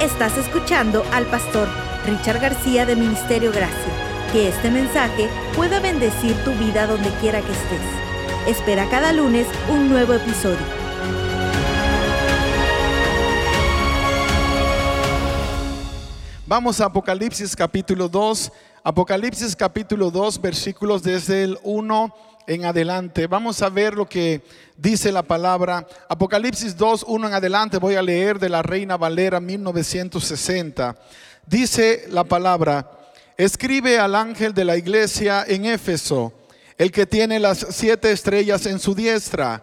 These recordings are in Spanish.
Estás escuchando al pastor Richard García de Ministerio Gracia. Que este mensaje pueda bendecir tu vida donde quiera que estés. Espera cada lunes un nuevo episodio. Vamos a Apocalipsis capítulo 2. Apocalipsis capítulo 2, versículos desde el 1 en adelante. Vamos a ver lo que dice la palabra. Apocalipsis 2, 1 en adelante. Voy a leer de la Reina Valera 1960. Dice la palabra, escribe al ángel de la iglesia en Éfeso, el que tiene las siete estrellas en su diestra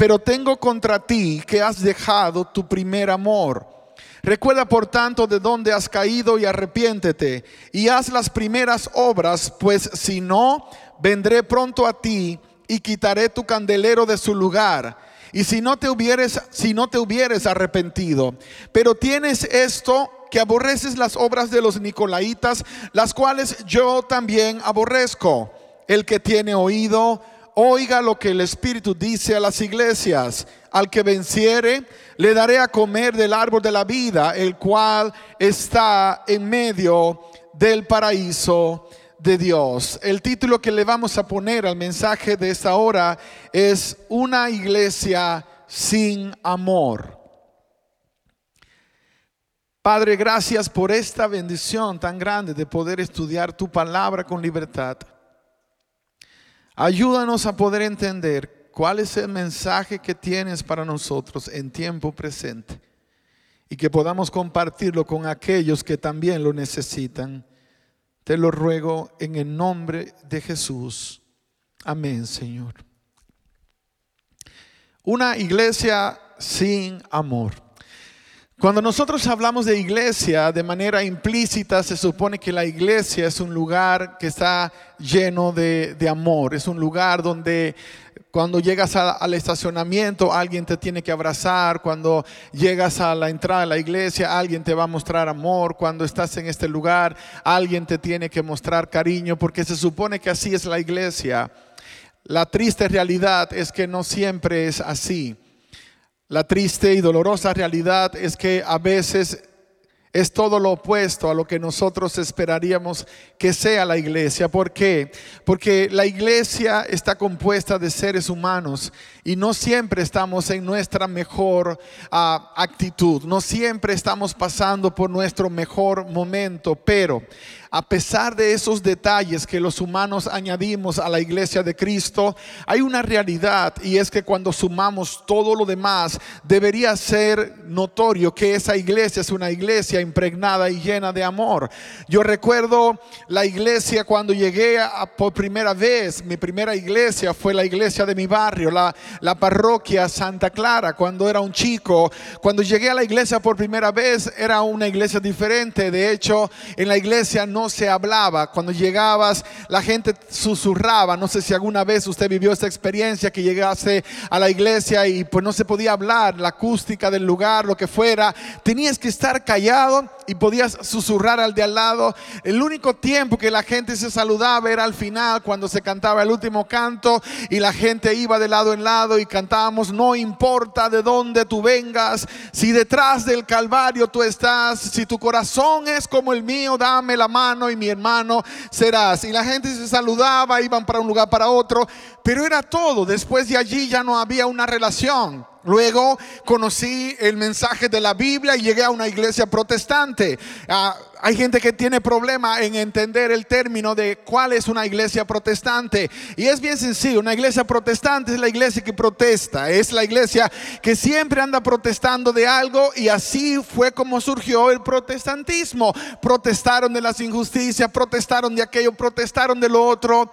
Pero tengo contra ti que has dejado tu primer amor. Recuerda por tanto de dónde has caído y arrepiéntete y haz las primeras obras, pues si no, vendré pronto a ti y quitaré tu candelero de su lugar. Y si no te hubieres, si no te hubieres arrepentido, pero tienes esto que aborreces las obras de los nicolaitas, las cuales yo también aborrezco. El que tiene oído, oiga lo que el Espíritu dice a las iglesias. Al que venciere, le daré a comer del árbol de la vida, el cual está en medio del paraíso de Dios. El título que le vamos a poner al mensaje de esta hora es Una iglesia sin amor. Padre, gracias por esta bendición tan grande de poder estudiar tu palabra con libertad. Ayúdanos a poder entender cuál es el mensaje que tienes para nosotros en tiempo presente y que podamos compartirlo con aquellos que también lo necesitan. Te lo ruego en el nombre de Jesús. Amén, Señor. Una iglesia sin amor. Cuando nosotros hablamos de iglesia, de manera implícita se supone que la iglesia es un lugar que está lleno de, amor, es un lugar donde cuando llegas al estacionamiento alguien te tiene que abrazar, cuando llegas a la entrada de la iglesia alguien te va a mostrar amor, cuando estás en este lugar alguien te tiene que mostrar cariño, porque se supone que así es la iglesia. La triste realidad es que no siempre es así. La triste y dolorosa realidad es que a veces es todo lo opuesto a lo que nosotros esperaríamos que sea la iglesia. ¿Por qué? Porque la iglesia está compuesta de seres humanos y no siempre estamos en nuestra mejor ah, actitud, no siempre estamos pasando por nuestro mejor momento, pero a pesar de esos detalles que los humanos añadimos a la iglesia de Cristo, hay una realidad y es que cuando sumamos todo lo demás, debería ser notorio que esa iglesia es una iglesia impregnada y llena de amor. Yo recuerdo la iglesia cuando llegué por primera vez, mi primera iglesia fue la iglesia de mi barrio, la, la parroquia Santa Clara, cuando era un chico. Cuando llegué a la iglesia por primera vez, era una iglesia diferente. De hecho, en la iglesia no se hablaba. Cuando llegabas, la gente susurraba. No sé si alguna vez usted vivió esta experiencia que llegase a la iglesia y pues no se podía hablar, la acústica del lugar, lo que fuera. Tenías que estar callado y podías susurrar al de al lado. El único tiempo que la gente se saludaba era al final, cuando se cantaba el último canto y la gente iba de lado en lado y cantábamos, no importa de dónde tú vengas, si detrás del Calvario tú estás, si tu corazón es como el mío, dame la mano y mi hermano serás. Y la gente se saludaba, iban para un lugar para otro, pero era todo. Después de allí ya no había una relación. Luego conocí el mensaje de la Biblia y llegué a una iglesia protestante. Ah, hay gente que tiene problema en entender el término de cuál es una iglesia protestante. Y es bien sencillo, una iglesia protestante es la iglesia que protesta, es la iglesia que siempre anda protestando de algo y así fue como surgió el protestantismo. Protestaron de las injusticias, protestaron de aquello, protestaron de lo otro.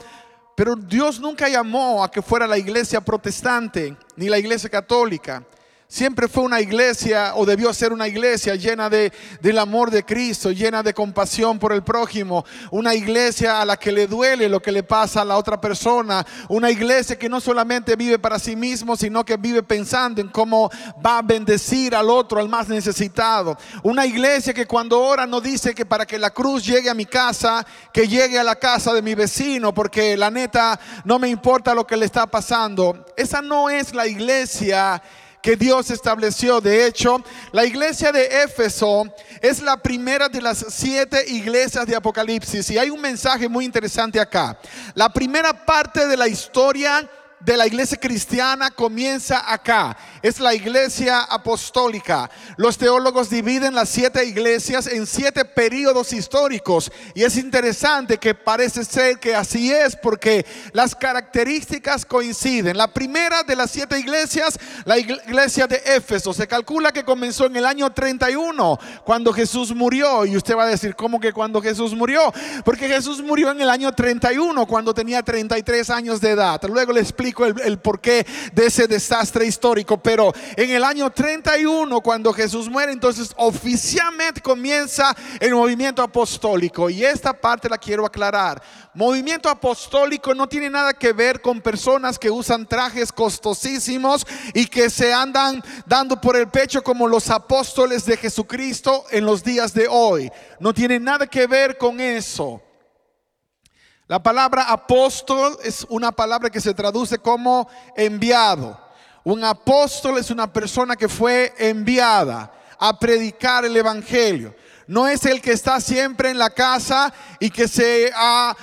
Pero Dios nunca llamó a que fuera la iglesia protestante ni la iglesia católica. Siempre fue una iglesia o debió ser una iglesia llena de, del amor de Cristo, llena de compasión por el prójimo. Una iglesia a la que le duele lo que le pasa a la otra persona. Una iglesia que no solamente vive para sí mismo, sino que vive pensando en cómo va a bendecir al otro, al más necesitado. Una iglesia que cuando ora no dice que para que la cruz llegue a mi casa, que llegue a la casa de mi vecino, porque la neta no me importa lo que le está pasando. Esa no es la iglesia que Dios estableció. De hecho, la iglesia de Éfeso es la primera de las siete iglesias de Apocalipsis. Y hay un mensaje muy interesante acá. La primera parte de la historia de la iglesia cristiana comienza acá. Es la iglesia apostólica. Los teólogos dividen las siete iglesias en siete periodos históricos. Y es interesante que parece ser que así es porque las características coinciden. La primera de las siete iglesias, la iglesia de Éfeso, se calcula que comenzó en el año 31, cuando Jesús murió. Y usted va a decir, ¿cómo que cuando Jesús murió? Porque Jesús murió en el año 31, cuando tenía 33 años de edad. Luego le explico el, porqué de ese desastre histórico, pero en el año 31, cuando Jesús muere, entonces oficialmente comienza el movimiento apostólico. Y esta parte la quiero aclarar. Movimiento apostólico no tiene nada que ver con personas que usan trajes costosísimos y que se andan dando por el pecho como los apóstoles de Jesucristo en los días de hoy. No tiene nada que ver con eso. La palabra apóstol es una palabra que se traduce como enviado. Un apóstol es una persona que fue enviada a predicar el Evangelio. No es el que está siempre en la casa y que se ha,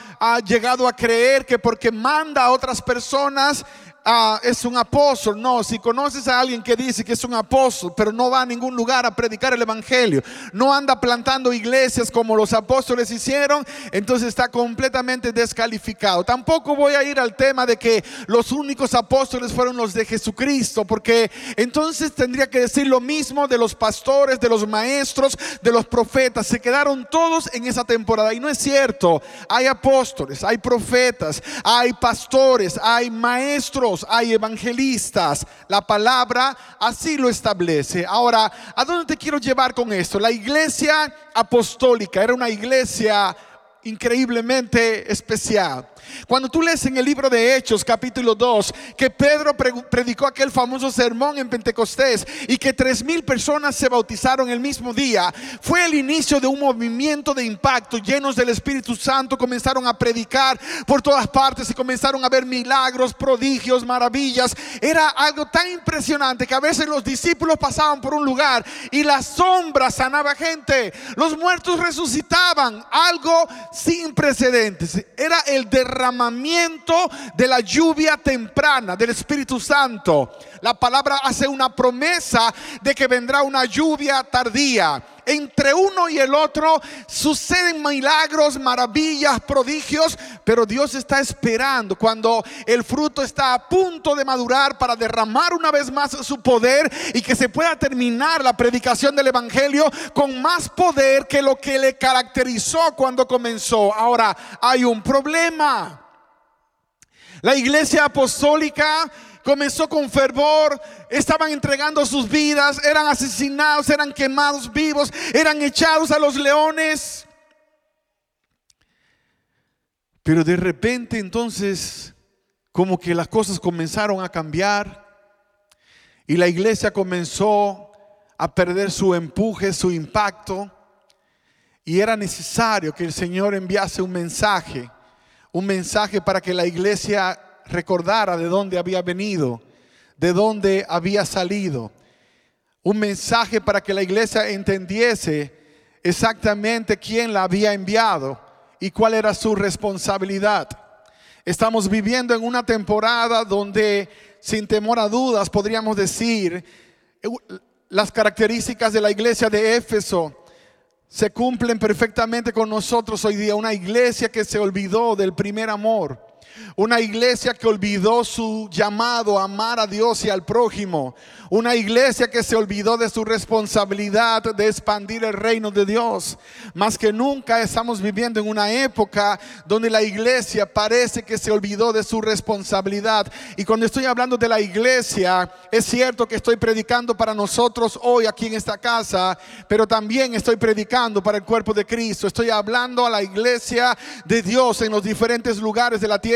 llegado a creer que porque manda a otras personas Ah, es un apóstol. No, si conoces a alguien que dice que es un apóstol, pero no va a ningún lugar a predicar el Evangelio, no anda plantando iglesias como los apóstoles hicieron, entonces está completamente descalificado. Tampoco voy a ir al tema de que los únicos apóstoles fueron los de Jesucristo, porque entonces tendría que decir lo mismo de los pastores, de los maestros, de los profetas. Se quedaron todos en esa temporada y no es cierto. Hay apóstoles, hay profetas, hay pastores, hay maestros hay evangelistas. La palabra así lo establece. Ahora, ¿a dónde te quiero llevar con esto? La iglesia apostólica era una iglesia increíblemente especial. Cuando tú lees en el libro de Hechos capítulo 2 que Pedro predicó aquel famoso sermón en Pentecostés y que tres mil personas se bautizaron el mismo día, fue el inicio de un movimiento de impacto llenos del Espíritu Santo, comenzaron a predicar por todas partes y comenzaron a ver milagros, prodigios, maravillas. Era algo tan impresionante que a veces los discípulos pasaban por un lugar y la sombra sanaba gente, los muertos resucitaban, algo sin precedentes. Era el derramamiento de la lluvia temprana del Espíritu Santo. La palabra hace una promesa de que vendrá una lluvia tardía. Entre uno y el otro suceden milagros, maravillas, prodigios, pero Dios está esperando cuando el fruto está a punto de madurar para derramar una vez más su poder y que se pueda terminar la predicación del Evangelio con más poder que lo que le caracterizó cuando comenzó. Ahora, hay un problema. La iglesia apostólica comenzó con fervor, estaban entregando sus vidas, eran asesinados, eran quemados vivos, eran echados a los leones. Pero de repente entonces, como que las cosas comenzaron a cambiar y la iglesia comenzó a perder su empuje, su impacto. Y era necesario que el Señor enviase un mensaje, un mensaje para que la iglesia recordara de dónde había venido, de dónde había salido. Un mensaje para que la iglesia entendiese exactamente quién la había enviado y cuál era su responsabilidad. Estamos viviendo en una temporada donde, sin temor a dudas, podríamos decir, las características de la iglesia de Éfeso se cumplen perfectamente con nosotros hoy día. Una iglesia que se olvidó del primer amor Una iglesia que olvidó su llamado a amar a Dios y al prójimo. Una iglesia que se olvidó de su responsabilidad de expandir el reino de Dios. Más que nunca estamos viviendo en una época donde la iglesia parece que se olvidó de su responsabilidad. Y cuando estoy hablando de la iglesia, es cierto que estoy predicando para nosotros hoy aquí en esta casa, pero también estoy predicando para el cuerpo de Cristo. Estoy hablando a la iglesia de Dios en los diferentes lugares de la tierra.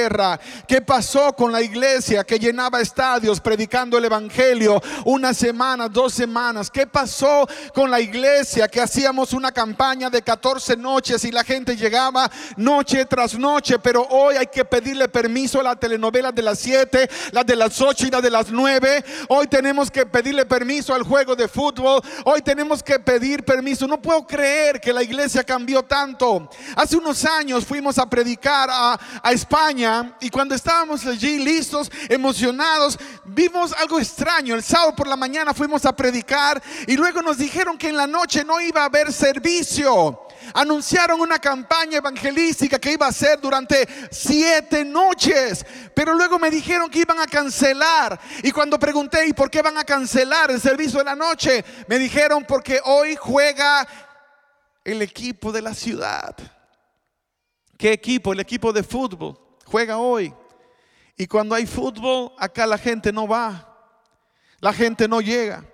¿Qué pasó con la iglesia que llenaba estadios predicando el Evangelio una semana, dos semanas? ¿Qué pasó con la iglesia que hacíamos una campaña de 14 noches y la gente llegaba noche tras noche? Pero hoy hay que pedirle permiso a la telenovela de las 7, la de las 8 y la de las 9. Hoy tenemos que pedirle permiso al juego de fútbol. Hoy tenemos que pedir permiso. No puedo creer que la iglesia cambió tanto. Hace unos años fuimos a predicar a, a España y cuando estábamos allí listos, emocionados, vimos algo extraño. El sábado por la mañana fuimos a predicar y luego nos dijeron que en la noche no iba a haber servicio. Anunciaron una campaña evangelística que iba a ser durante siete noches, pero luego me dijeron que iban a cancelar. Y cuando pregunté, ¿y por qué van a cancelar el servicio de la noche? Me dijeron porque hoy juega el equipo de la ciudad. ¿Qué equipo? El equipo de fútbol. Juega hoy. Y cuando hay fútbol, acá la gente no va. La gente no llega.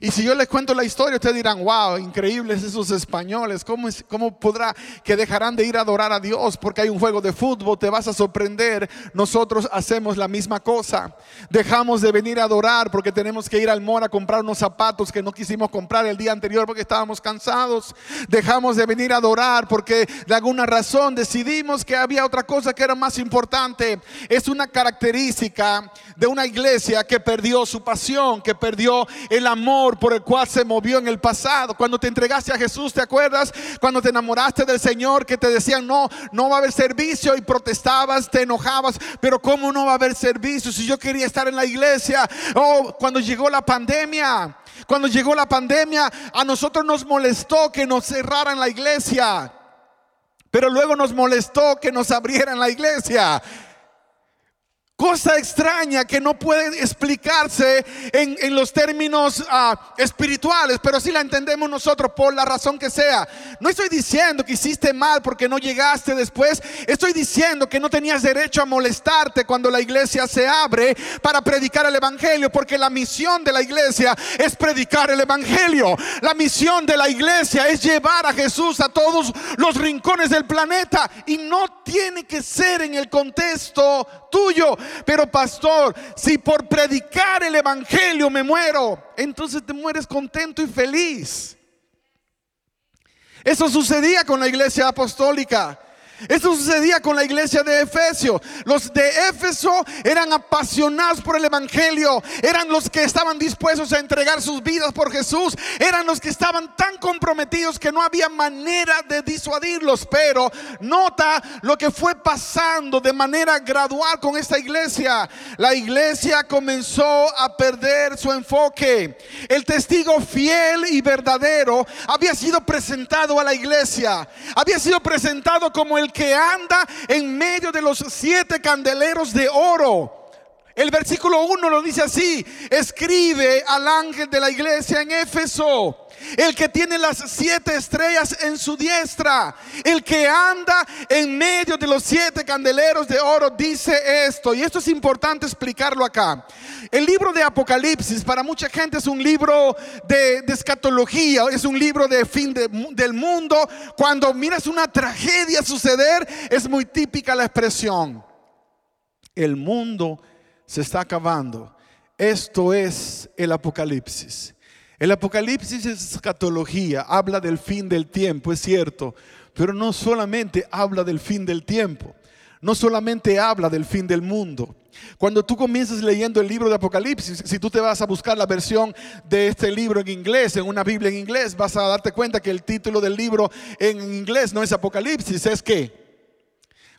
Y si yo les cuento la historia, ustedes dirán, wow, increíbles esos españoles, ¿cómo, ¿cómo podrá que dejarán de ir a adorar a Dios porque hay un juego de fútbol? Te vas a sorprender. Nosotros hacemos la misma cosa. Dejamos de venir a adorar porque tenemos que ir al mall a comprar unos zapatos que no quisimos comprar el día anterior porque estábamos cansados. Dejamos de venir a adorar porque de alguna razón decidimos que había otra cosa que era más importante. Es una característica de una iglesia que perdió su pasión, que perdió el amor por el cual se movió en el pasado. Cuando te entregaste a Jesús, ¿te acuerdas? Cuando te enamoraste del Señor, que te decían, no, no va a haber servicio y protestabas, te enojabas, pero ¿cómo no va a haber servicio si yo quería estar en la iglesia? Oh, cuando llegó la pandemia. Cuando llegó la pandemia, a nosotros nos molestó que nos cerraran la iglesia. Pero luego nos molestó que nos abrieran la iglesia. Cosa extraña que no puede explicarse en, los términos ah, espirituales, pero si la entendemos nosotros por la razón que sea. No estoy diciendo que hiciste mal porque no llegaste después. Estoy diciendo que no tenías derecho a molestarte cuando la iglesia se abre para predicar el Evangelio, porque la misión de la iglesia es predicar el Evangelio. La misión de la iglesia es llevar a Jesús a todos los rincones del planeta y no tiene que ser en el contexto tuyo. Pero pastor, si por predicar el Evangelio me muero, entonces te mueres contento y feliz. Eso sucedía con la iglesia apostólica. Eso sucedía con la iglesia de Efesio. Los de Éfeso eran apasionados por el Evangelio. Eran los que estaban dispuestos a entregar sus vidas por Jesús. Eran los que estaban tan comprometidos que no había manera de disuadirlos. Pero nota lo que fue pasando de manera gradual con esta iglesia. La iglesia comenzó a perder su enfoque. El testigo fiel y verdadero había sido presentado a la iglesia. Había sido presentado como el que anda en medio de los siete candeleros de oro. El versículo 1 lo dice así, escribe al ángel de la iglesia en Éfeso el que tiene las siete estrellas en su diestra, el que anda en medio de los siete candeleros de oro, dice esto. Y esto es importante explicarlo acá. El libro de Apocalipsis para mucha gente es un libro de, escatología, es un libro de fin del mundo. Cuando miras una tragedia suceder, es muy típica la expresión. El mundo se está acabando. Esto es el Apocalipsis. El Apocalipsis es escatología, habla del fin del tiempo, es cierto, pero no solamente habla del fin del tiempo, no solamente habla del fin del mundo. Cuando tú comienzas leyendo el libro de Apocalipsis, si tú te vas a buscar la versión de este libro en inglés, en una Biblia en inglés, vas a darte cuenta que el título del libro en inglés no es Apocalipsis, es que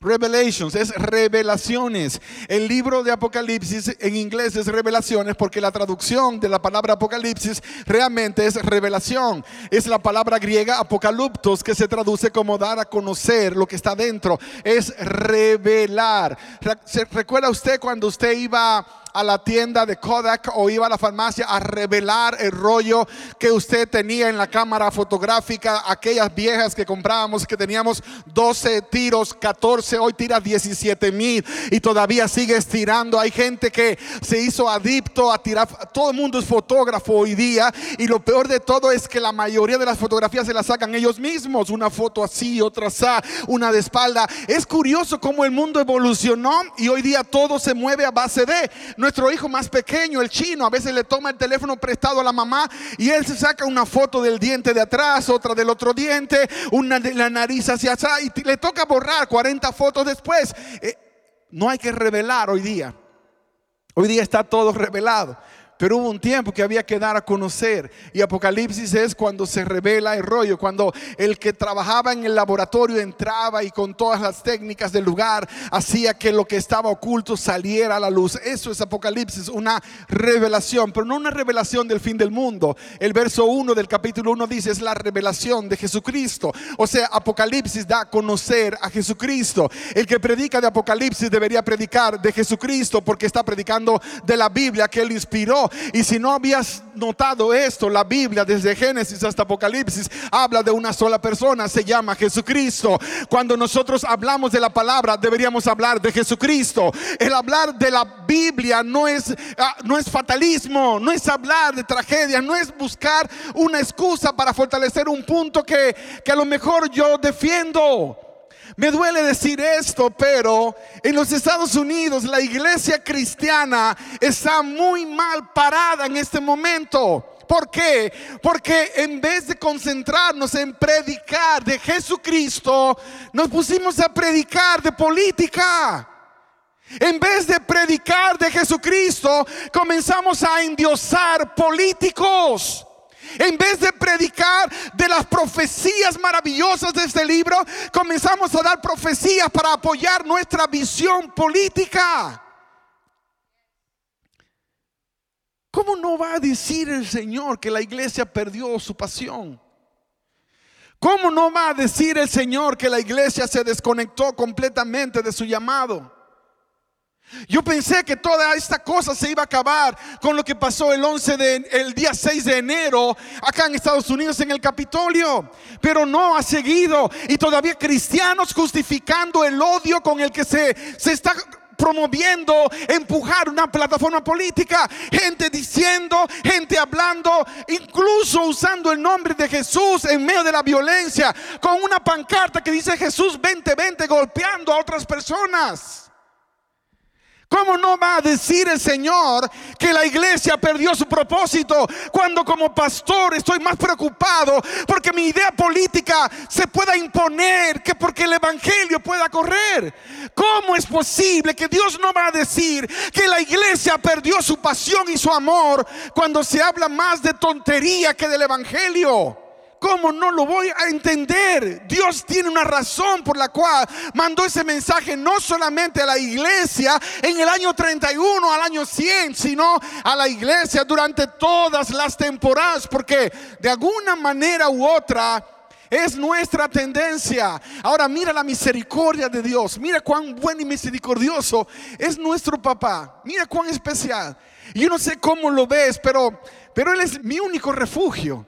Revelations es revelaciones. El libro de Apocalipsis en inglés es revelaciones porque la traducción de la palabra Apocalipsis realmente es revelación. Es la palabra griega apocaliptos que se traduce como dar a conocer lo que está dentro. Es revelar. ¿Se recuerda usted cuando usted iba a la tienda de Kodak o iba a la farmacia a revelar el rollo que usted tenía en la cámara fotográfica, aquellas viejas que comprábamos que teníamos 12 tiros, 14, hoy tira 17 mil y todavía sigue estirando. Hay gente que se hizo adicto a tirar, todo el mundo es fotógrafo hoy día y lo peor de todo es que la mayoría de las fotografías se las sacan ellos mismos, una foto así, otra así, una de espalda. Es curioso cómo el mundo evolucionó y hoy día todo se mueve a base de nuestro hijo más pequeño, el chino, a veces le toma el teléfono prestado a la mamá y él se saca una foto del diente de atrás, otra del otro diente, una de la nariz hacia atrás y le toca borrar 40 fotos después. Eh, no hay que revelar hoy día. Hoy día está todo revelado. Pero hubo un tiempo que había que dar a conocer. Y Apocalipsis es cuando se revela el rollo, cuando el que trabajaba en el laboratorio entraba y con todas las técnicas del lugar hacía que lo que estaba oculto saliera a la luz. Eso es Apocalipsis, una revelación, pero no una revelación del fin del mundo. El verso 1 del capítulo 1 dice es la revelación de Jesucristo. O sea, Apocalipsis da a conocer a Jesucristo. El que predica de Apocalipsis debería predicar de Jesucristo porque está predicando de la Biblia que él inspiró y si no habías notado esto, la Biblia desde Génesis hasta Apocalipsis habla de una sola persona, se llama Jesucristo. Cuando nosotros hablamos de la palabra, deberíamos hablar de Jesucristo. El hablar de la Biblia no es, ah, no es fatalismo, no es hablar de tragedia, no es buscar una excusa para fortalecer un punto que, que a lo mejor yo defiendo. Me duele decir esto, pero en los Estados Unidos la iglesia cristiana está muy mal parada en este momento. ¿Por qué? Porque en vez de concentrarnos en predicar de Jesucristo, nos pusimos a predicar de política. En vez de predicar de Jesucristo, comenzamos a endiosar políticos. En vez de predicar de las profecías maravillosas de este libro, comenzamos a dar profecías para apoyar nuestra visión política. ¿Cómo no va a decir el Señor que la iglesia perdió su pasión? ¿Cómo no va a decir el Señor que la iglesia se desconectó completamente de su llamado? Yo pensé que toda esta cosa se iba a acabar con lo que pasó el 11 de el día 6 de enero acá en Estados Unidos en el Capitolio, pero no ha seguido. Y todavía cristianos justificando el odio con el que se se está promoviendo empujar una plataforma política, gente diciendo, gente hablando, incluso usando el nombre de Jesús en medio de la violencia, con una pancarta que dice Jesús 2020 golpeando a otras personas. ¿Cómo no va a decir el Señor que la iglesia perdió su propósito cuando como pastor estoy más preocupado porque mi idea política se pueda imponer que porque el Evangelio pueda correr? ¿Cómo es posible que Dios no va a decir que la iglesia perdió su pasión y su amor cuando se habla más de tontería que del Evangelio? ¿Cómo no lo voy a entender? Dios tiene una razón por la cual mandó ese mensaje no solamente a la iglesia en el año 31 al año 100, sino a la iglesia durante todas las temporadas, porque de alguna manera u otra es nuestra tendencia. Ahora mira la misericordia de Dios. Mira cuán bueno y misericordioso es nuestro papá. Mira cuán especial. Yo no sé cómo lo ves, pero, pero Él es mi único refugio.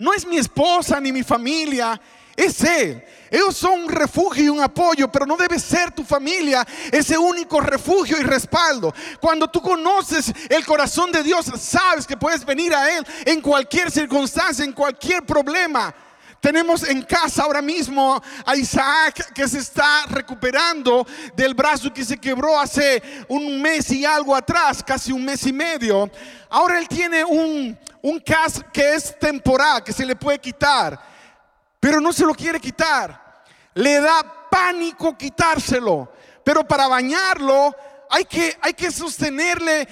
No es mi esposa ni mi familia, es Él. Ellos son un refugio y un apoyo, pero no debe ser tu familia ese único refugio y respaldo. Cuando tú conoces el corazón de Dios, sabes que puedes venir a Él en cualquier circunstancia, en cualquier problema. Tenemos en casa ahora mismo a Isaac que se está recuperando del brazo que se quebró hace un mes y algo atrás, casi un mes y medio. Ahora él tiene un, un cast que es temporal, que se le puede quitar, pero no se lo quiere quitar. Le da pánico quitárselo, pero para bañarlo hay que, hay que sostenerle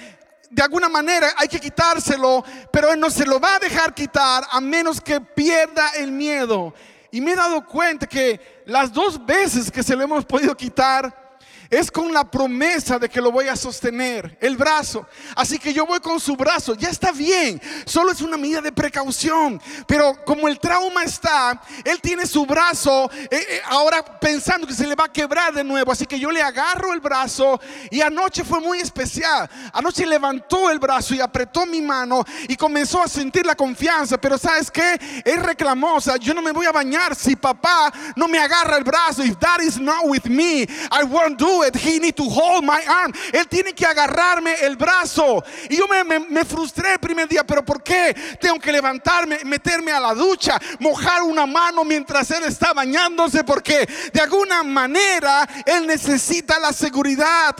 de alguna manera hay que quitárselo, pero Él no se lo va a dejar quitar a menos que pierda el miedo. Y me he dado cuenta que las dos veces que se lo hemos podido quitar, es con la promesa de que lo voy a sostener, el brazo. Así que yo voy con su brazo, ya está bien, solo es una medida de precaución. Pero como el trauma está, él tiene su brazo eh, eh, ahora pensando que se le va a quebrar de nuevo. Así que yo le agarro el brazo y anoche fue muy especial. Anoche levantó el brazo y apretó mi mano y comenzó a sentir la confianza. Pero sabes que él reclamó, o sea, yo no me voy a bañar si papá no me agarra el brazo. If that is not with me, I won't do He need to hold my arm. Él tiene que agarrarme el brazo. Y yo me, frustré el primer día, pero ¿por qué tengo que levantarme, meterme a la ducha, mojar una mano mientras él está bañándose? Porque de alguna manera él necesita la seguridad.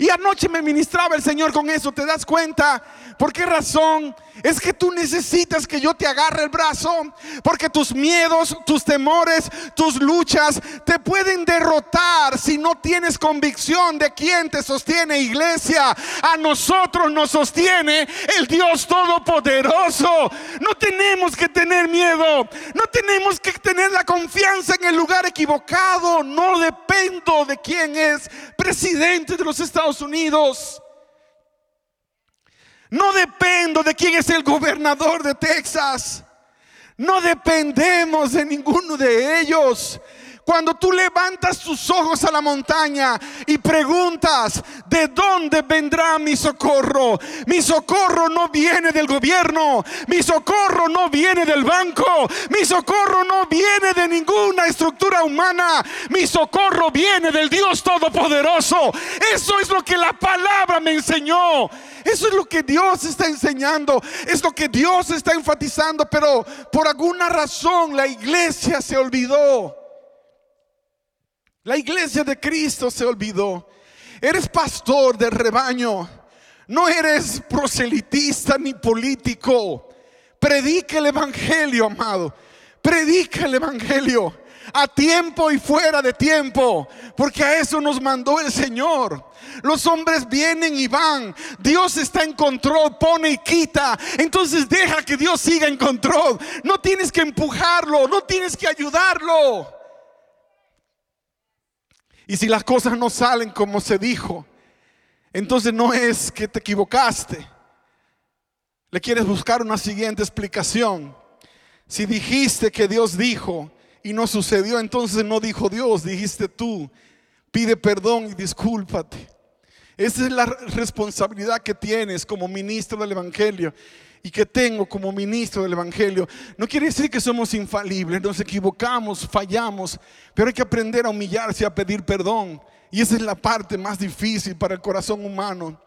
Y anoche me ministraba el Señor con eso, ¿te das cuenta? ¿Por qué razón? Es que tú necesitas que yo te agarre el brazo, porque tus miedos, tus temores, tus luchas te pueden derrotar si no tienes convicción de quién te sostiene, iglesia. A nosotros nos sostiene el Dios Todopoderoso. No tenemos que tener miedo, no tenemos que tener la confianza en el lugar equivocado. No dependo de quién es presidente de los Estados Unidos. No dependo de quién es el gobernador de Texas. No dependemos de ninguno de ellos. Cuando tú levantas tus ojos a la montaña y preguntas, ¿de dónde vendrá mi socorro? Mi socorro no viene del gobierno, mi socorro no viene del banco, mi socorro no viene de ninguna estructura humana, mi socorro viene del Dios Todopoderoso. Eso es lo que la palabra me enseñó. Eso es lo que Dios está enseñando, es lo que Dios está enfatizando, pero por alguna razón la iglesia se olvidó. La iglesia de Cristo se olvidó. Eres pastor del rebaño. No eres proselitista ni político. Predica el Evangelio, amado. Predica el Evangelio a tiempo y fuera de tiempo, porque a eso nos mandó el Señor. Los hombres vienen y van. Dios está en control, pone y quita. Entonces deja que Dios siga en control. No tienes que empujarlo, no tienes que ayudarlo. Y si las cosas no salen como se dijo, entonces no es que te equivocaste. Le quieres buscar una siguiente explicación. Si dijiste que Dios dijo y no sucedió, entonces no dijo Dios, dijiste tú. Pide perdón y discúlpate. Esa es la responsabilidad que tienes como ministro del Evangelio y que tengo como ministro del Evangelio. No quiere decir que somos infalibles, nos equivocamos, fallamos, pero hay que aprender a humillarse a pedir perdón. Y esa es la parte más difícil para el corazón humano.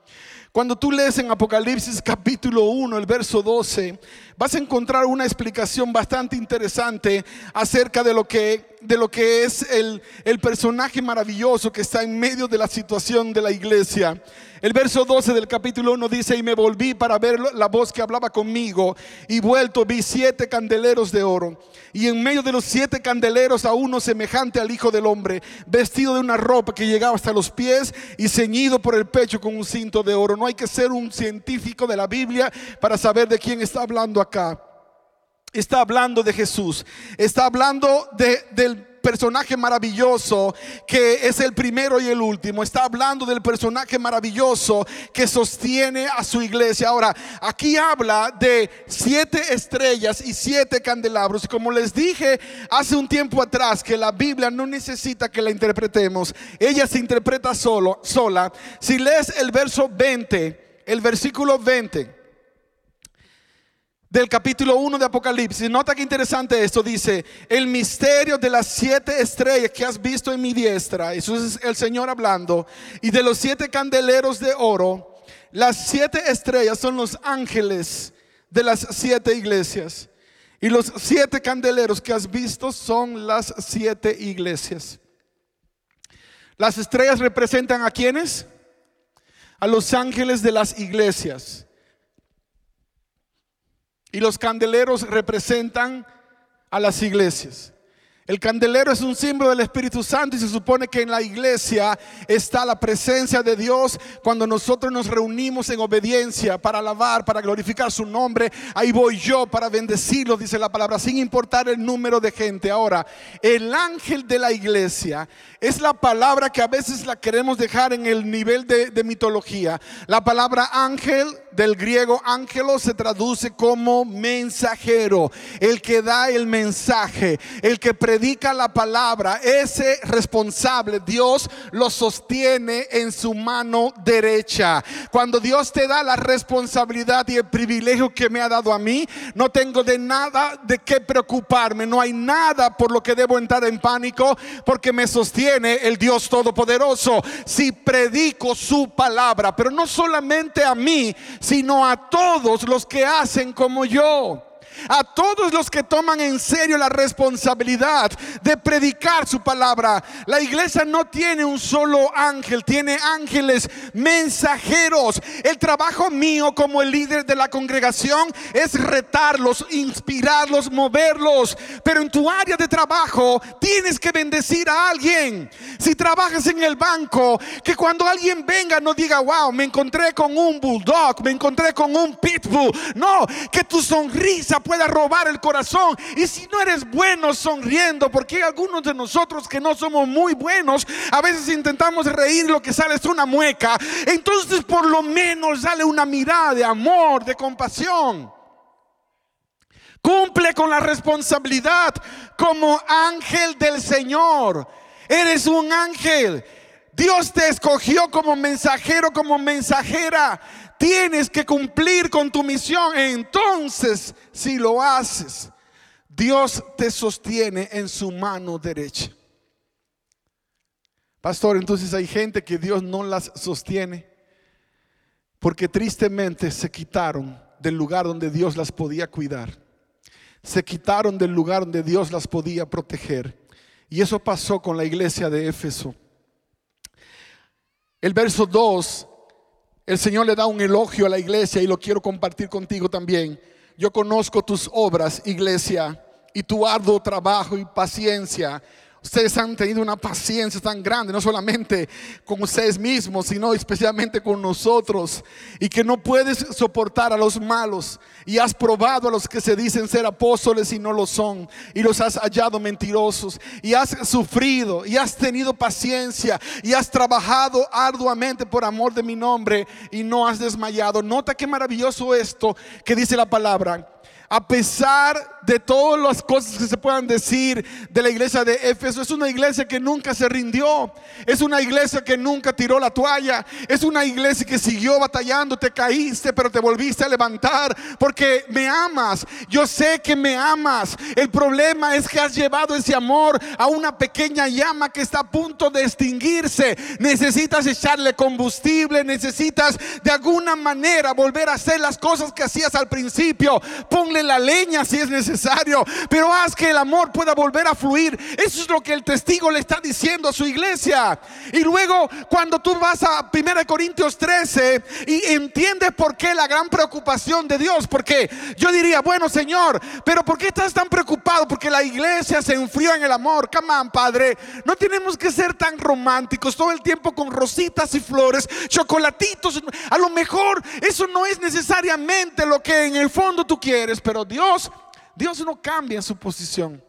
Cuando tú lees en Apocalipsis capítulo 1, el verso 12, vas a encontrar una explicación bastante interesante acerca de lo que, de lo que es el, el personaje maravilloso que está en medio de la situación de la iglesia. El verso 12 del capítulo 1 dice, y me volví para ver la voz que hablaba conmigo, y vuelto vi siete candeleros de oro, y en medio de los siete candeleros a uno semejante al Hijo del Hombre, vestido de una ropa que llegaba hasta los pies y ceñido por el pecho con un cinto de oro. No hay que ser un científico de la Biblia para saber de quién está hablando acá. Está hablando de Jesús, está hablando de, del personaje maravilloso que es el primero y el último. Está hablando del personaje maravilloso que sostiene a su iglesia. Ahora, aquí habla de siete estrellas y siete candelabros. Como les dije hace un tiempo atrás, que la Biblia no necesita que la interpretemos. Ella se interpreta solo, sola. Si lees el verso 20, el versículo 20 del capítulo 1 de Apocalipsis. Nota que interesante esto. Dice, el misterio de las siete estrellas que has visto en mi diestra. Eso es el Señor hablando. Y de los siete candeleros de oro. Las siete estrellas son los ángeles de las siete iglesias. Y los siete candeleros que has visto son las siete iglesias. Las estrellas representan a quienes? A los ángeles de las iglesias. Y los candeleros representan a las iglesias. El candelero es un símbolo del Espíritu Santo y se supone que en la iglesia está la presencia de Dios cuando nosotros nos reunimos en obediencia para alabar, para glorificar su nombre. Ahí voy yo para bendecirlo, dice la palabra, sin importar el número de gente. Ahora, el ángel de la iglesia es la palabra que a veces la queremos dejar en el nivel de, mitología. La palabra ángel del griego ángelo se traduce como mensajero, el que da el mensaje, el que predica la palabra, ese responsable, Dios lo sostiene en su mano derecha. Cuando Dios te da la responsabilidad y el privilegio que me ha dado a mí, no tengo de nada de qué preocuparme, no hay nada por lo que debo entrar en pánico, porque me sostiene el Dios Todopoderoso. Si predico su palabra, pero no solamente a mí, sino a todos los que hacen como yo a todos los que toman en serio la responsabilidad de predicar su palabra. La iglesia no tiene un solo ángel, tiene ángeles mensajeros. El trabajo mío como el líder de la congregación es retarlos, inspirarlos, moverlos. Pero en tu área de trabajo tienes que bendecir a alguien. Si trabajas en el banco, que cuando alguien venga no diga, wow, me encontré con un bulldog, me encontré con un pitbull. No, que tu sonrisa pueda robar el corazón. Y si no eres bueno sonriendo, porque hay algunos de nosotros que no somos muy buenos, a veces intentamos reír, lo que sale es una mueca. Entonces por lo menos sale una mirada de amor, de compasión. Cumple con la responsabilidad como ángel del Señor. Eres un ángel. Dios te escogió como mensajero, como mensajera tienes que cumplir con tu misión. Entonces, si lo haces, Dios te sostiene en su mano derecha. Pastor, entonces hay gente que Dios no las sostiene porque tristemente se quitaron del lugar donde Dios las podía cuidar. Se quitaron del lugar donde Dios las podía proteger. Y eso pasó con la iglesia de Éfeso. El verso 2 el Señor le da un elogio a la iglesia y lo quiero compartir contigo también. Yo conozco tus obras, iglesia, y tu arduo trabajo y paciencia Ustedes han tenido una paciencia tan grande, no solamente con ustedes mismos, sino especialmente con nosotros. Y que no puedes soportar a los malos. Y has probado a los que se dicen ser apóstoles y no lo son. Y los has hallado mentirosos. Y has sufrido. Y has tenido paciencia. Y has trabajado arduamente por amor de mi nombre. Y no has desmayado. Nota qué maravilloso esto que dice la palabra a pesar de todas las cosas que se puedan decir de la iglesia de Éfeso, es una iglesia que nunca se rindió, es una iglesia que nunca tiró la toalla, es una iglesia que siguió batallando, te caíste, pero te volviste a levantar porque me amas, yo sé que me amas. El problema es que has llevado ese amor a una pequeña llama que está a punto de extinguirse. Necesitas echarle combustible, necesitas de alguna manera volver a hacer las cosas que hacías al principio. Ponle la leña si es necesario, pero haz que el amor pueda volver a fluir. Eso es lo que el testigo le está diciendo a su iglesia. Y luego cuando tú vas a 1 Corintios 13 y entiendes por qué la gran preocupación de Dios, porque yo diría, bueno Señor, pero ¿por qué estás tan preocupado? Porque la iglesia se enfrió en el amor. Come on, Padre, no tenemos que ser tan románticos todo el tiempo con rositas y flores, chocolatitos. A lo mejor eso no es necesariamente lo que en el fondo tú quieres, pero Dios, Dios no cambia en su posición.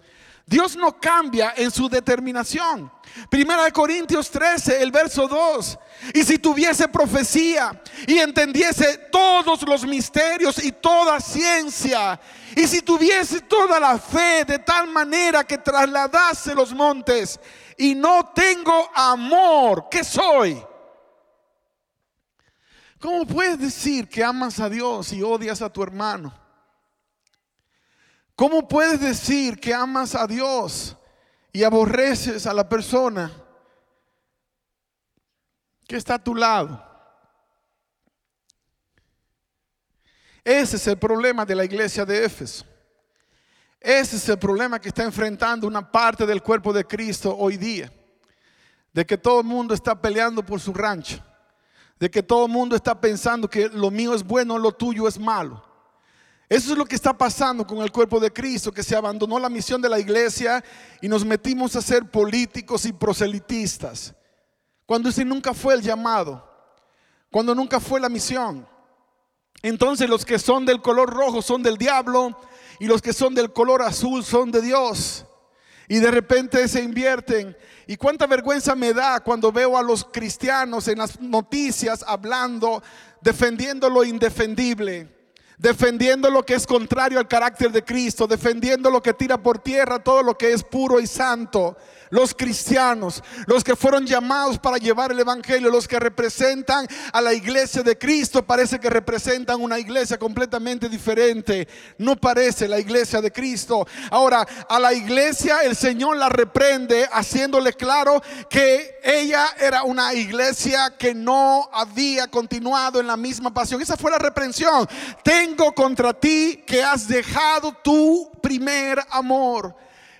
Dios no cambia en su determinación. Primera de Corintios 13, el verso 2. Y si tuviese profecía y entendiese todos los misterios y toda ciencia, y si tuviese toda la fe de tal manera que trasladase los montes, y no tengo amor, ¿qué soy? ¿Cómo puedes decir que amas a Dios y odias a tu hermano? ¿Cómo puedes decir que amas a Dios y aborreces a la persona que está a tu lado? Ese es el problema de la iglesia de Éfeso. Ese es el problema que está enfrentando una parte del cuerpo de Cristo hoy día. De que todo el mundo está peleando por su rancho. De que todo el mundo está pensando que lo mío es bueno, lo tuyo es malo Eso es lo que está pasando con el cuerpo de Cristo, que se abandonó la misión de la iglesia y nos metimos a ser políticos y proselitistas. Cuando ese nunca fue el llamado, cuando nunca fue la misión. Entonces los que son del color rojo son del diablo y los que son del color azul son de Dios. Y de repente se invierten. Y cuánta vergüenza me da cuando veo a los cristianos en las noticias hablando, defendiendo lo indefendible defendiendo lo que es contrario al carácter de Cristo, defendiendo lo que tira por tierra todo lo que es puro y santo, los cristianos, los que fueron llamados para llevar el Evangelio, los que representan a la iglesia de Cristo, parece que representan una iglesia completamente diferente. No parece la iglesia de Cristo. Ahora, a la iglesia el Señor la reprende haciéndole claro que ella era una iglesia que no había continuado en la misma pasión. Esa fue la reprensión. Tengo contra ti que has dejado tu primer amor.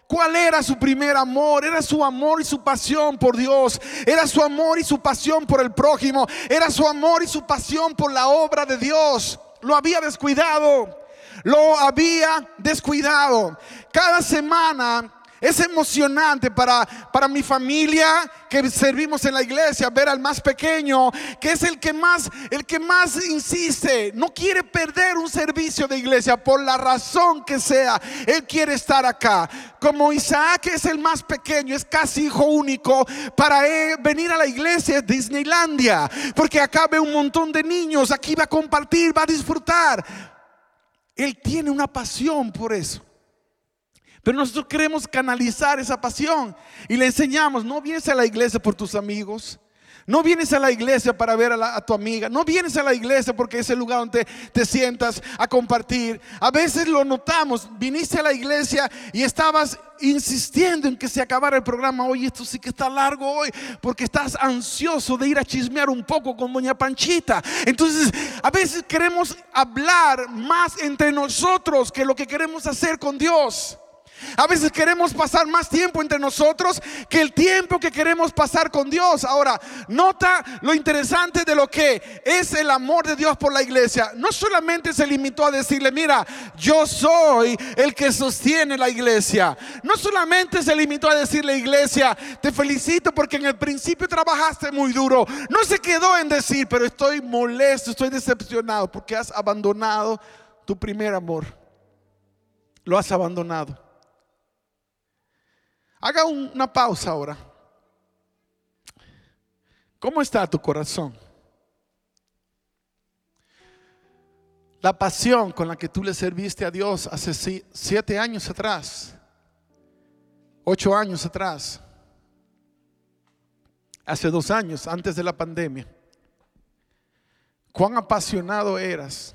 ¿Cuál era su primer amor? Era su amor y su pasión por Dios. Era su amor y su pasión por el prójimo. Era su amor y su pasión por la obra de Dios. Lo había descuidado. Lo había descuidado. Cada semana es emocionante para, para mi familia que servimos en la iglesia ver al más pequeño, que es el que más el que más insiste, no quiere perder un servicio de iglesia por la razón que sea. Él quiere estar acá. Como Isaac es el más pequeño, es casi hijo único, para él venir a la iglesia es Disneylandia, porque acá ve un montón de niños, aquí va a compartir, va a disfrutar. Él tiene una pasión por eso. Pero nosotros queremos canalizar esa pasión y le enseñamos, no vienes a la iglesia por tus amigos, no vienes a la iglesia para ver a, tu amiga, no vienes a la iglesia porque es el lugar donde te sientas a compartir. A veces lo notamos, viniste a la iglesia y estabas insistiendo en que se acabara el programa. Oye, esto sí que está largo hoy porque estás ansioso de ir a chismear un poco con Doña Panchita. Entonces, a veces queremos hablar más entre nosotros que lo que queremos hacer con Dios. A veces queremos pasar más tiempo entre nosotros que el tiempo que queremos pasar con Dios. Ahora, nota lo interesante de lo que es el amor de Dios por la iglesia. No solamente se limitó a decirle, mira, yo soy el que sostiene la iglesia. No solamente se limitó a decirle, iglesia, te felicito porque en el principio trabajaste muy duro. No se quedó en decir, pero estoy molesto, estoy decepcionado porque has abandonado tu primer amor. Lo has abandonado. Haga una pausa ahora. ¿Cómo está tu corazón? La pasión con la que tú le serviste a Dios hace siete años atrás, ocho años atrás, hace dos años, antes de la pandemia. Cuán apasionado eras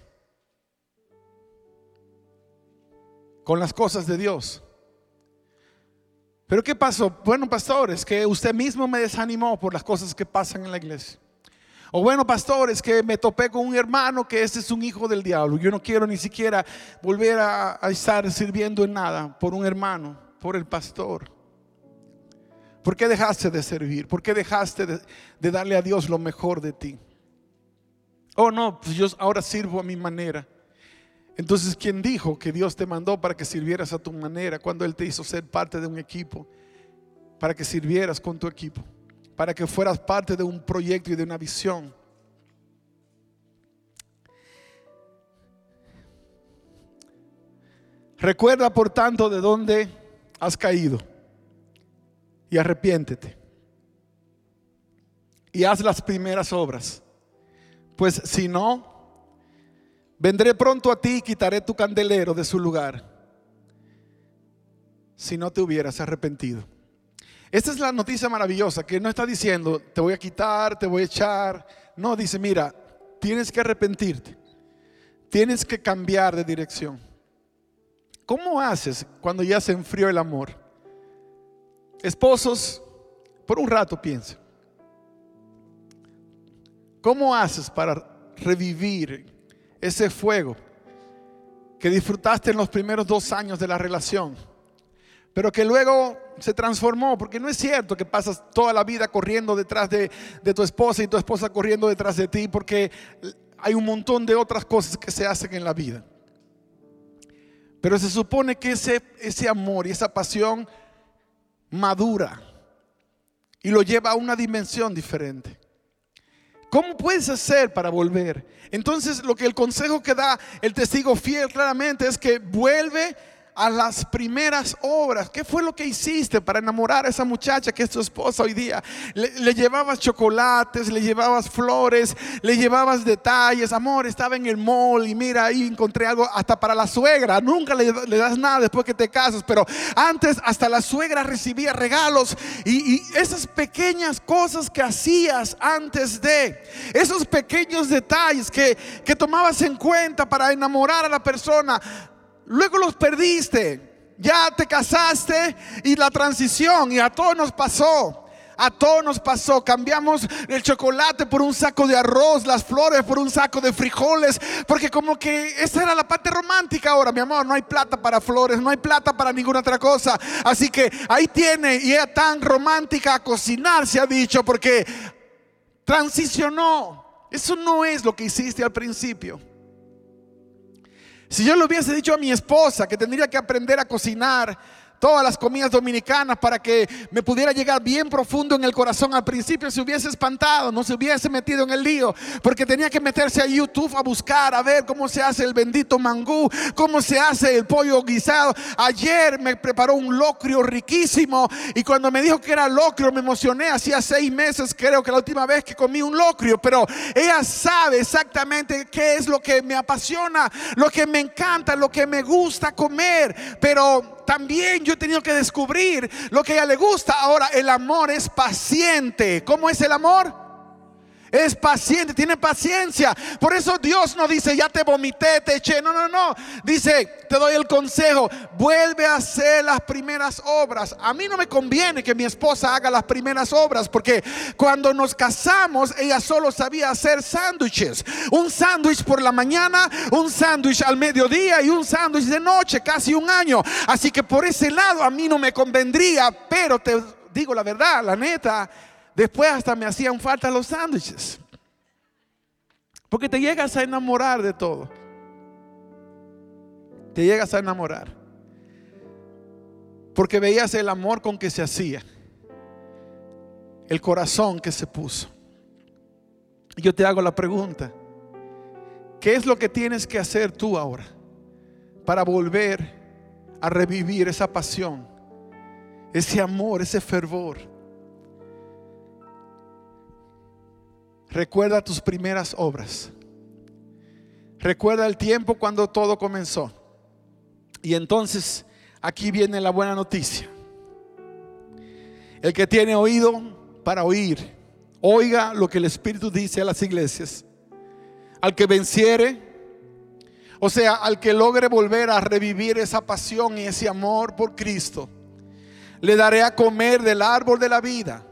con las cosas de Dios. Pero ¿qué pasó? Bueno, pastores, que usted mismo me desanimó por las cosas que pasan en la iglesia. O bueno, pastores, que me topé con un hermano que ese es un hijo del diablo. Yo no quiero ni siquiera volver a, estar sirviendo en nada por un hermano, por el pastor. ¿Por qué dejaste de servir? ¿Por qué dejaste de, de darle a Dios lo mejor de ti? Oh, no, pues yo ahora sirvo a mi manera. Entonces, ¿quién dijo que Dios te mandó para que sirvieras a tu manera cuando Él te hizo ser parte de un equipo? Para que sirvieras con tu equipo, para que fueras parte de un proyecto y de una visión. Recuerda, por tanto, de dónde has caído y arrepiéntete. Y haz las primeras obras. Pues si no, Vendré pronto a ti y quitaré tu candelero de su lugar si no te hubieras arrepentido. Esta es la noticia maravillosa que no está diciendo te voy a quitar, te voy a echar. No, dice, mira, tienes que arrepentirte. Tienes que cambiar de dirección. ¿Cómo haces cuando ya se enfrió el amor? Esposos, por un rato piensa. ¿Cómo haces para revivir ese fuego que disfrutaste en los primeros dos años de la relación, pero que luego se transformó, porque no es cierto que pasas toda la vida corriendo detrás de, tu esposa y tu esposa corriendo detrás de ti, porque hay un montón de otras cosas que se hacen en la vida. Pero se supone que ese, ese amor y esa pasión madura y lo lleva a una dimensión diferente. ¿Cómo puedes hacer para volver? Entonces, lo que el consejo que da el testigo fiel claramente es que vuelve a las primeras obras. ¿Qué fue lo que hiciste para enamorar a esa muchacha que es tu esposa hoy día? Le, llevabas chocolates, le llevabas flores, le llevabas detalles. Amor, estaba en el mall y mira, ahí encontré algo hasta para la suegra. Nunca le, das nada después que te casas, pero antes hasta la suegra recibía regalos y, esas pequeñas cosas que hacías antes de, esos pequeños detalles que, que tomabas en cuenta para enamorar a la persona luego los perdiste. Ya te casaste y la transición, y a todos nos pasó. A todos nos pasó. Cambiamos el chocolate por un saco de arroz, las flores por un saco de frijoles, porque como que esa era la parte romántica ahora, mi amor. No hay plata para flores, no hay plata para ninguna otra cosa. Así que ahí tiene, y era tan romántica a cocinar, se ha dicho, porque transicionó. Eso no es lo que hiciste al principio. Si yo le hubiese dicho a mi esposa que tendría que aprender a cocinar, todas las comidas dominicanas para que me pudiera llegar bien profundo en el corazón. Al principio se hubiese espantado, no se hubiese metido en el lío, porque tenía que meterse a YouTube a buscar, a ver cómo se hace el bendito mangú, cómo se hace el pollo guisado. Ayer me preparó un locrio riquísimo y cuando me dijo que era locrio me emocioné. Hacía seis meses creo que la última vez que comí un locrio, pero ella sabe exactamente qué es lo que me apasiona, lo que me encanta, lo que me gusta comer, pero también yo he tenido que descubrir lo que a ella le gusta. Ahora, el amor es paciente. ¿Cómo es el amor? Es paciente, tiene paciencia. Por eso Dios no dice, ya te vomité, te eché. No, no, no. Dice, te doy el consejo, vuelve a hacer las primeras obras. A mí no me conviene que mi esposa haga las primeras obras, porque cuando nos casamos, ella solo sabía hacer sándwiches. Un sándwich por la mañana, un sándwich al mediodía y un sándwich de noche, casi un año. Así que por ese lado a mí no me convendría, pero te digo la verdad, la neta Después hasta me hacían falta los sándwiches. Porque te llegas a enamorar de todo. Te llegas a enamorar. Porque veías el amor con que se hacía. El corazón que se puso. Yo te hago la pregunta. ¿Qué es lo que tienes que hacer tú ahora para volver a revivir esa pasión, ese amor, ese fervor? Recuerda tus primeras obras. Recuerda el tiempo cuando todo comenzó. Y entonces aquí viene la buena noticia. El que tiene oído para oír, oiga lo que el Espíritu dice a las iglesias. Al que venciere, o sea, al que logre volver a revivir esa pasión y ese amor por Cristo, le daré a comer del árbol de la vida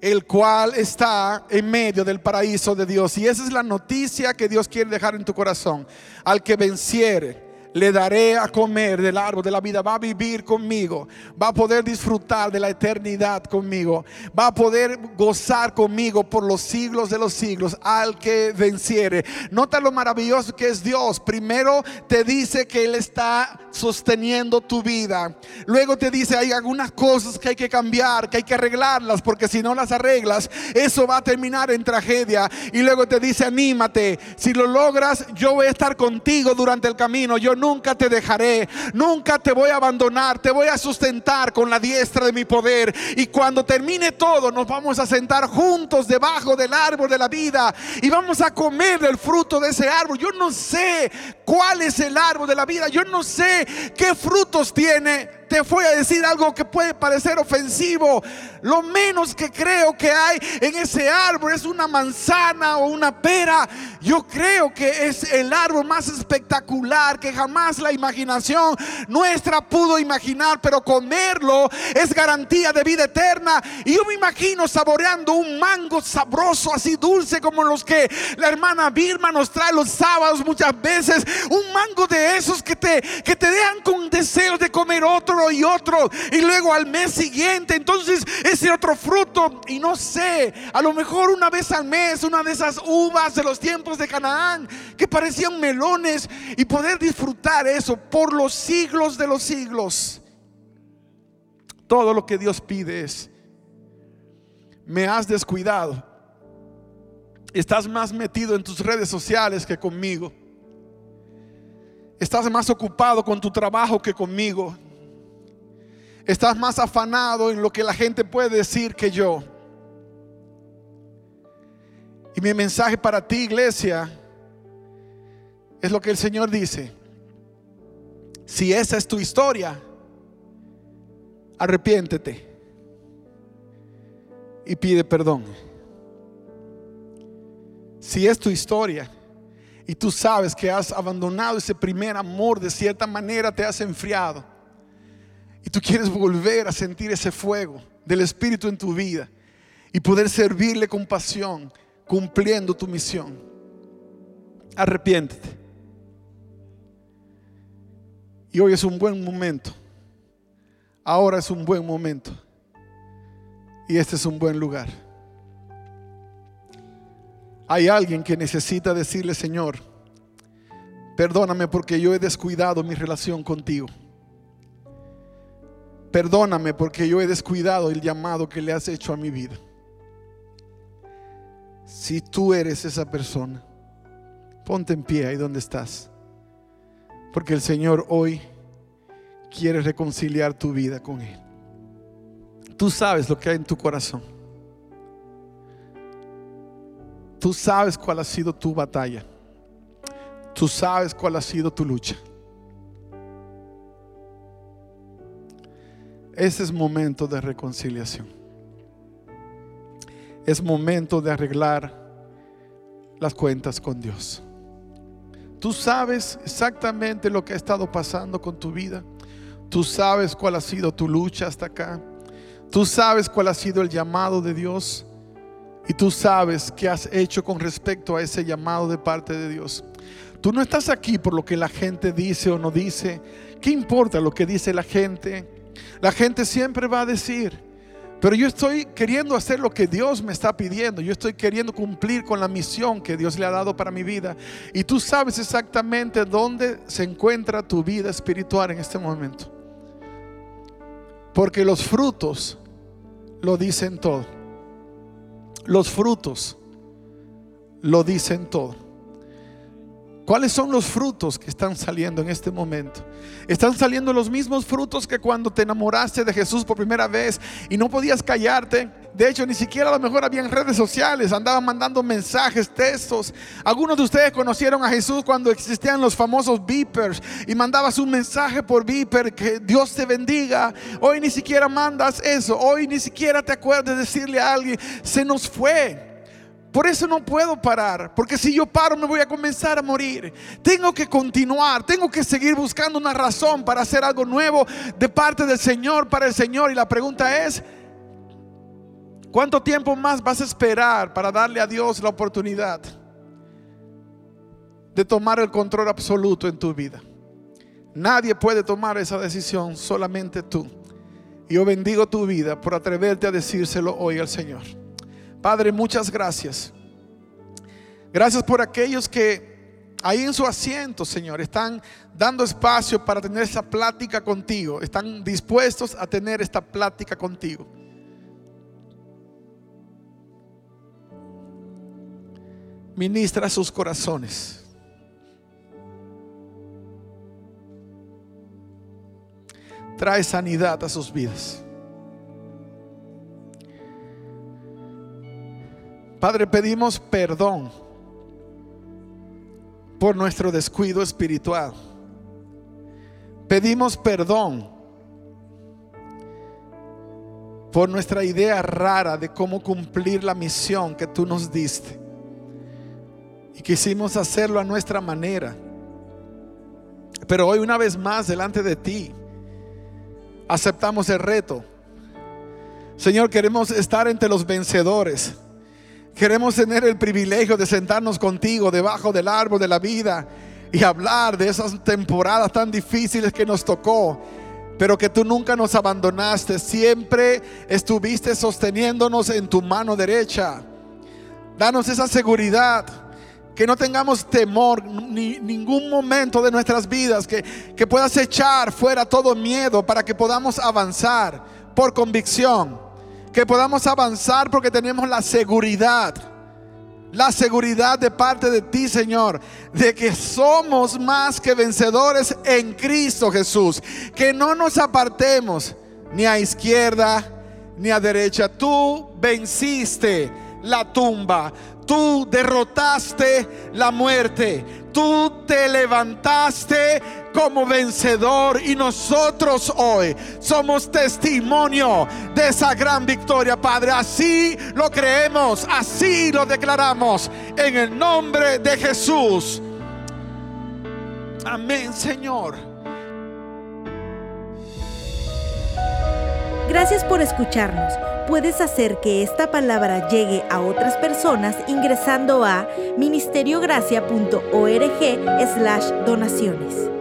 el cual está en medio del paraíso de Dios. Y esa es la noticia que Dios quiere dejar en tu corazón. Al que venciere le daré a comer del árbol de la vida, va a vivir conmigo, va a poder disfrutar de la eternidad conmigo, va a poder gozar conmigo por los siglos de los siglos al que venciere. Nota lo maravilloso que es Dios. Primero te dice que Él está sosteniendo tu vida. Luego te dice hay algunas cosas que hay que cambiar, que hay que arreglarlas, porque si no las arreglas, eso va a terminar en tragedia. Y luego te dice anímate, si lo logras, yo voy a estar contigo durante el camino. Yo nunca te dejaré, nunca te voy a abandonar, te voy a sustentar con la diestra de mi poder. Y cuando termine todo, nos vamos a sentar juntos debajo del árbol de la vida y vamos a comer del fruto de ese árbol. Yo no sé cuál es el árbol de la vida, yo no sé qué frutos tiene te voy a decir algo que puede parecer ofensivo. Lo menos que creo que hay en ese árbol es una manzana o una pera. Yo creo que es el árbol más espectacular que jamás la imaginación nuestra pudo imaginar, pero comerlo es garantía de vida eterna. Y yo me imagino saboreando un mango sabroso, así dulce como los que la hermana Birma nos trae los sábados muchas veces. Un mango de esos que te, que te dejan con deseos de comer otro y otro. Y luego al mes siguiente, entonces ese otro fruto. Y no sé, a lo mejor una vez al mes, una de esas uvas de los tiempos de Canaán que parecían melones y poder disfrutar eso por los siglos de los siglos. Todo lo que Dios pide es, me has descuidado. Estás más metido en tus redes sociales que conmigo. Estás más ocupado con tu trabajo que conmigo. Estás más afanado en lo que la gente puede decir que yo. Y mi mensaje para ti, iglesia, es lo que el Señor dice. Si esa es tu historia, arrepiéntete y pide perdón. Si es tu historia, y tú sabes que has abandonado ese primer amor, de cierta manera te has enfriado. Y tú quieres volver a sentir ese fuego del Espíritu en tu vida y poder servirle con pasión, cumpliendo tu misión. Arrepiéntete. Y hoy es un buen momento. Ahora es un buen momento. Y este es un buen lugar. Hay alguien que necesita decirle, Señor, perdóname porque yo he descuidado mi relación contigo. Perdóname porque yo he descuidado el llamado que le has hecho a mi vida. Si tú eres esa persona, ponte en pie ahí donde estás. Porque el Señor hoy quiere reconciliar tu vida con Él. Tú sabes lo que hay en tu corazón. Tú sabes cuál ha sido tu batalla. Tú sabes cuál ha sido tu lucha. Ese es momento de reconciliación. Es momento de arreglar las cuentas con Dios. Tú sabes exactamente lo que ha estado pasando con tu vida. Tú sabes cuál ha sido tu lucha hasta acá. Tú sabes cuál ha sido el llamado de Dios. Y tú sabes qué has hecho con respecto a ese llamado de parte de Dios. Tú no estás aquí por lo que la gente dice o no dice. ¿Qué importa lo que dice la gente? La gente siempre va a decir, pero yo estoy queriendo hacer lo que Dios me está pidiendo. Yo estoy queriendo cumplir con la misión que Dios le ha dado para mi vida. Y tú sabes exactamente dónde se encuentra tu vida espiritual en este momento. Porque los frutos lo dicen todo. Los frutos lo dicen todo. ¿Cuáles son los frutos que están saliendo en este momento? Están saliendo los mismos frutos que cuando te enamoraste de Jesús por primera vez y no podías callarte. De hecho, ni siquiera a lo mejor había en redes sociales, andaban mandando mensajes, textos. Algunos de ustedes conocieron a Jesús cuando existían los famosos beepers y mandabas un mensaje por beeper que Dios te bendiga. Hoy ni siquiera mandas eso, hoy ni siquiera te acuerdas de decirle a alguien, se nos fue. Por eso no puedo parar, porque si yo paro me voy a comenzar a morir. Tengo que continuar, tengo que seguir buscando una razón para hacer algo nuevo de parte del Señor para el Señor. Y la pregunta es, ¿cuánto tiempo más vas a esperar para darle a Dios la oportunidad de tomar el control absoluto en tu vida? Nadie puede tomar esa decisión, solamente tú. Yo bendigo tu vida por atreverte a decírselo hoy al Señor. Padre, muchas gracias. Gracias por aquellos que ahí en su asiento, Señor, están dando espacio para tener esta plática contigo. Están dispuestos a tener esta plática contigo. Ministra sus corazones. Trae sanidad a sus vidas. Padre, pedimos perdón por nuestro descuido espiritual. Pedimos perdón por nuestra idea rara de cómo cumplir la misión que tú nos diste. Y quisimos hacerlo a nuestra manera. Pero hoy una vez más delante de ti aceptamos el reto. Señor, queremos estar entre los vencedores. Queremos tener el privilegio de sentarnos contigo debajo del árbol de la vida y hablar de esas temporadas tan difíciles que nos tocó. pero que tú nunca nos abandonaste, siempre estuviste sosteniéndonos en tu mano derecha. Danos esa seguridad, que no tengamos temor ni ningún momento de nuestras vidas, que, que puedas echar fuera todo miedo para que podamos avanzar por convicción, que podamos avanzar porque tenemos la seguridad la seguridad de parte de ti, Señor, de que somos más que vencedores en Cristo Jesús. Que no nos apartemos ni a izquierda ni a derecha. Tú venciste la tumba. Tú derrotaste la muerte. Tú te levantaste como vencedor y nosotros hoy somos testimonio de esa gran victoria, Padre. Así lo creemos, así lo declaramos en el nombre de Jesús. Amén, Señor. Gracias por escucharnos. Puedes hacer que esta palabra llegue a otras personas ingresando a ministeriogracia.org slash donaciones.